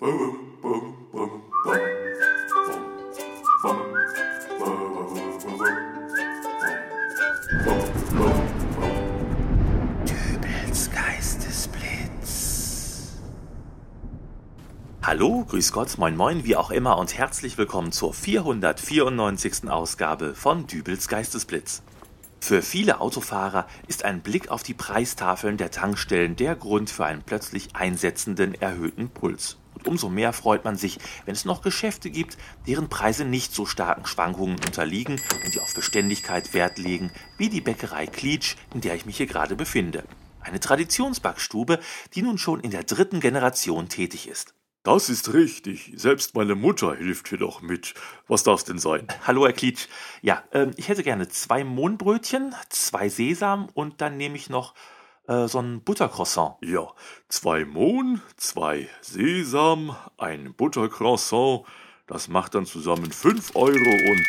Dübels Geistesblitz. Hallo, grüß Gott, moin moin, wie auch immer und herzlich willkommen zur 494. Ausgabe von Dübels Geistesblitz. Für viele Autofahrer ist ein Blick auf die Preistafeln der Tankstellen der Grund für einen plötzlich einsetzenden erhöhten Puls. Und umso mehr freut man sich, wenn es noch Geschäfte gibt, deren Preise nicht so starken Schwankungen unterliegen und die auf Beständigkeit Wert legen, wie die Bäckerei Klitsch, in der ich mich hier gerade befinde. Eine Traditionsbackstube, die nun schon in der dritten Generation tätig ist. Das ist richtig. Selbst meine Mutter hilft hier doch mit. Was darf's denn sein? Hallo, Herr Klitsch. Ja, ähm, ich hätte gerne zwei Mohnbrötchen, zwei Sesam und dann nehme ich noch äh, so ein Buttercroissant. Ja, zwei Mohn, zwei Sesam, ein Buttercroissant. Das macht dann zusammen fünf Euro und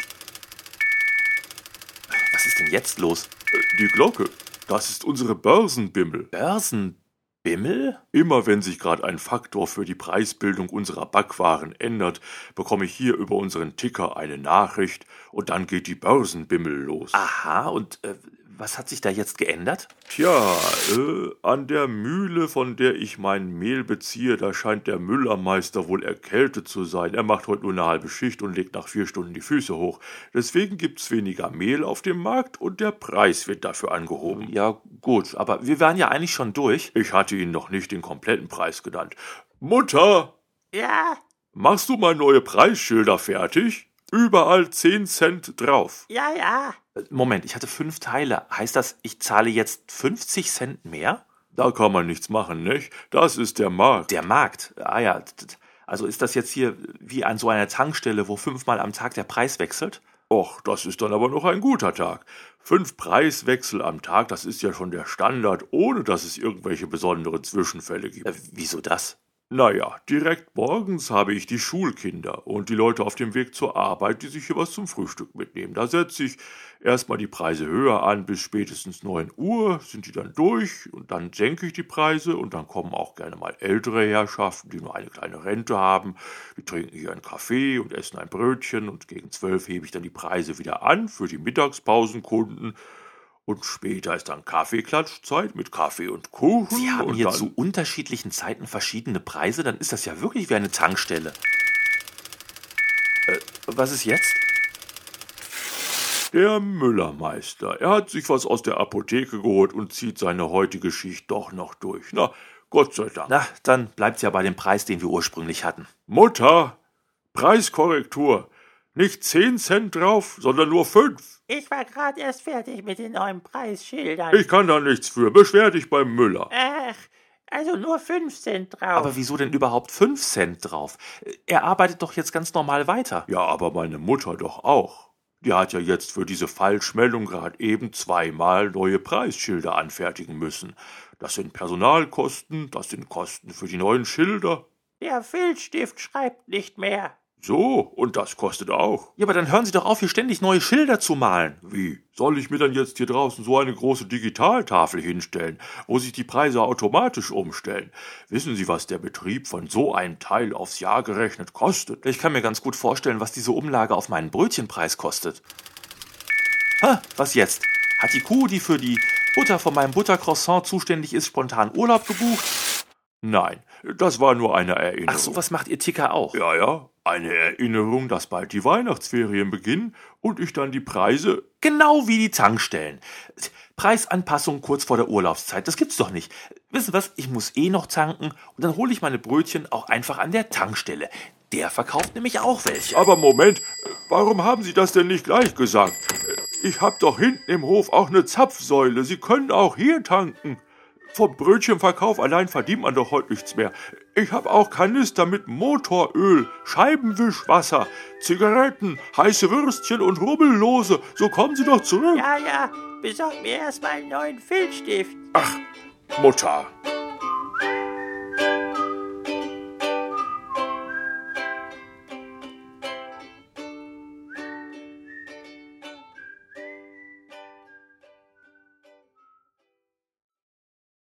Was ist denn jetzt los? äh, die Glocke. Das ist unsere Börsenbimmel. Börsenbimmel? Immer wenn sich gerade ein Faktor für die Preisbildung unserer Backwaren ändert, bekomme ich hier über unseren Ticker eine Nachricht und dann geht die Börsenbimmel los. Aha, und äh, was hat sich da jetzt geändert? Tja, äh, an der Mühle, von der ich mein Mehl beziehe, da scheint der Müllermeister wohl erkältet zu sein. Er macht heute nur eine halbe Schicht und legt nach vier Stunden die Füße hoch. Deswegen gibt's weniger Mehl auf dem Markt und der Preis wird dafür angehoben. Ja, gut, aber wir waren ja eigentlich schon durch. Ich hatte Ihnen noch nicht den kompletten Preis genannt. Mutter, Ja, machst du mal neue Preisschilder fertig? Überall 10 Cent drauf. ja, ja. Äh, Moment, ich hatte fünf Teile. Heißt das, ich zahle jetzt 50 Cent mehr? Da kann man nichts machen, nicht? Das ist der Markt. Der Markt. Ah ja, also ist das jetzt hier wie an so einer Tankstelle, wo fünfmal am Tag der Preis wechselt? Och, das ist dann aber noch ein guter Tag. Fünf Preiswechsel am Tag, das ist ja schon der Standard, ohne dass es irgendwelche besonderen Zwischenfälle gibt. Äh, wieso das? Naja, direkt morgens habe ich die Schulkinder und die Leute auf dem Weg zur Arbeit, die sich hier was zum Frühstück mitnehmen. Da setze ich erstmal die Preise höher an, bis spätestens 9 Uhr sind die dann durch und dann senke ich die Preise und dann kommen auch gerne mal ältere Herrschaften, die nur eine kleine Rente haben. Die trinken hier einen Kaffee und essen ein Brötchen und gegen 12 hebe ich dann die Preise wieder an für die Mittagspausenkunden. Und später ist dann Kaffeeklatschzeit mit Kaffee und Kuchen. Sie haben und hier zu unterschiedlichen Zeiten verschiedene Preise, dann ist das ja wirklich wie eine Tankstelle. Äh, was ist jetzt? Der Müllermeister. Er hat sich was aus der Apotheke geholt und zieht seine heutige Schicht doch noch durch. Na, Gott sei Dank. Na, dann bleibt's ja bei dem Preis, den wir ursprünglich hatten. Mutter, Preiskorrektur. Nicht 10 Cent drauf, sondern nur 5. Ich war gerade erst fertig mit den neuen Preisschildern. Ich kann da nichts für. Beschwer dich beim Müller. Ach, also nur 5 Cent drauf. Aber wieso denn überhaupt 5 Cent drauf? Er arbeitet doch jetzt ganz normal weiter. Ja, aber meine Mutter doch auch. Die hat ja jetzt für diese Falschmeldung gerade eben zweimal neue Preisschilder anfertigen müssen. Das sind Personalkosten, das sind Kosten für die neuen Schilder. Der Filzstift schreibt nicht mehr. So, und das kostet auch. Ja, aber dann hören Sie doch auf, hier ständig neue Schilder zu malen. Wie? Soll ich mir dann jetzt hier draußen so eine große Digitaltafel hinstellen, wo sich die Preise automatisch umstellen? Wissen Sie, was der Betrieb von so einem Teil aufs Jahr gerechnet kostet? Ich kann mir ganz gut vorstellen, was diese Umlage auf meinen Brötchenpreis kostet. Ha, was jetzt? Hat die Kuh, die für die Butter von meinem Buttercroissant zuständig ist, spontan Urlaub gebucht? Nein, das war nur eine Erinnerung. Ach, sowas macht ihr Ticker auch. Ja, ja, eine Erinnerung, dass bald die Weihnachtsferien beginnen und ich dann die Preise. Genau wie die Tankstellen. Preisanpassung kurz vor der Urlaubszeit, das gibt's doch nicht. Wissen was, ich muss eh noch tanken und dann hole ich meine Brötchen auch einfach an der Tankstelle. Der verkauft nämlich auch welche. Aber Moment, warum haben Sie das denn nicht gleich gesagt? Ich hab doch hinten im Hof auch eine Zapfsäule. Sie können auch hier tanken. Vom Brötchenverkauf allein verdient man doch heute nichts mehr. Ich hab auch Kanister mit Motoröl, Scheibenwischwasser, Zigaretten, heiße Würstchen und Rubbellose. So kommen Sie doch zurück. Ja, ja, besorg mir erstmal einen neuen Filzstift. Ach, Mutter,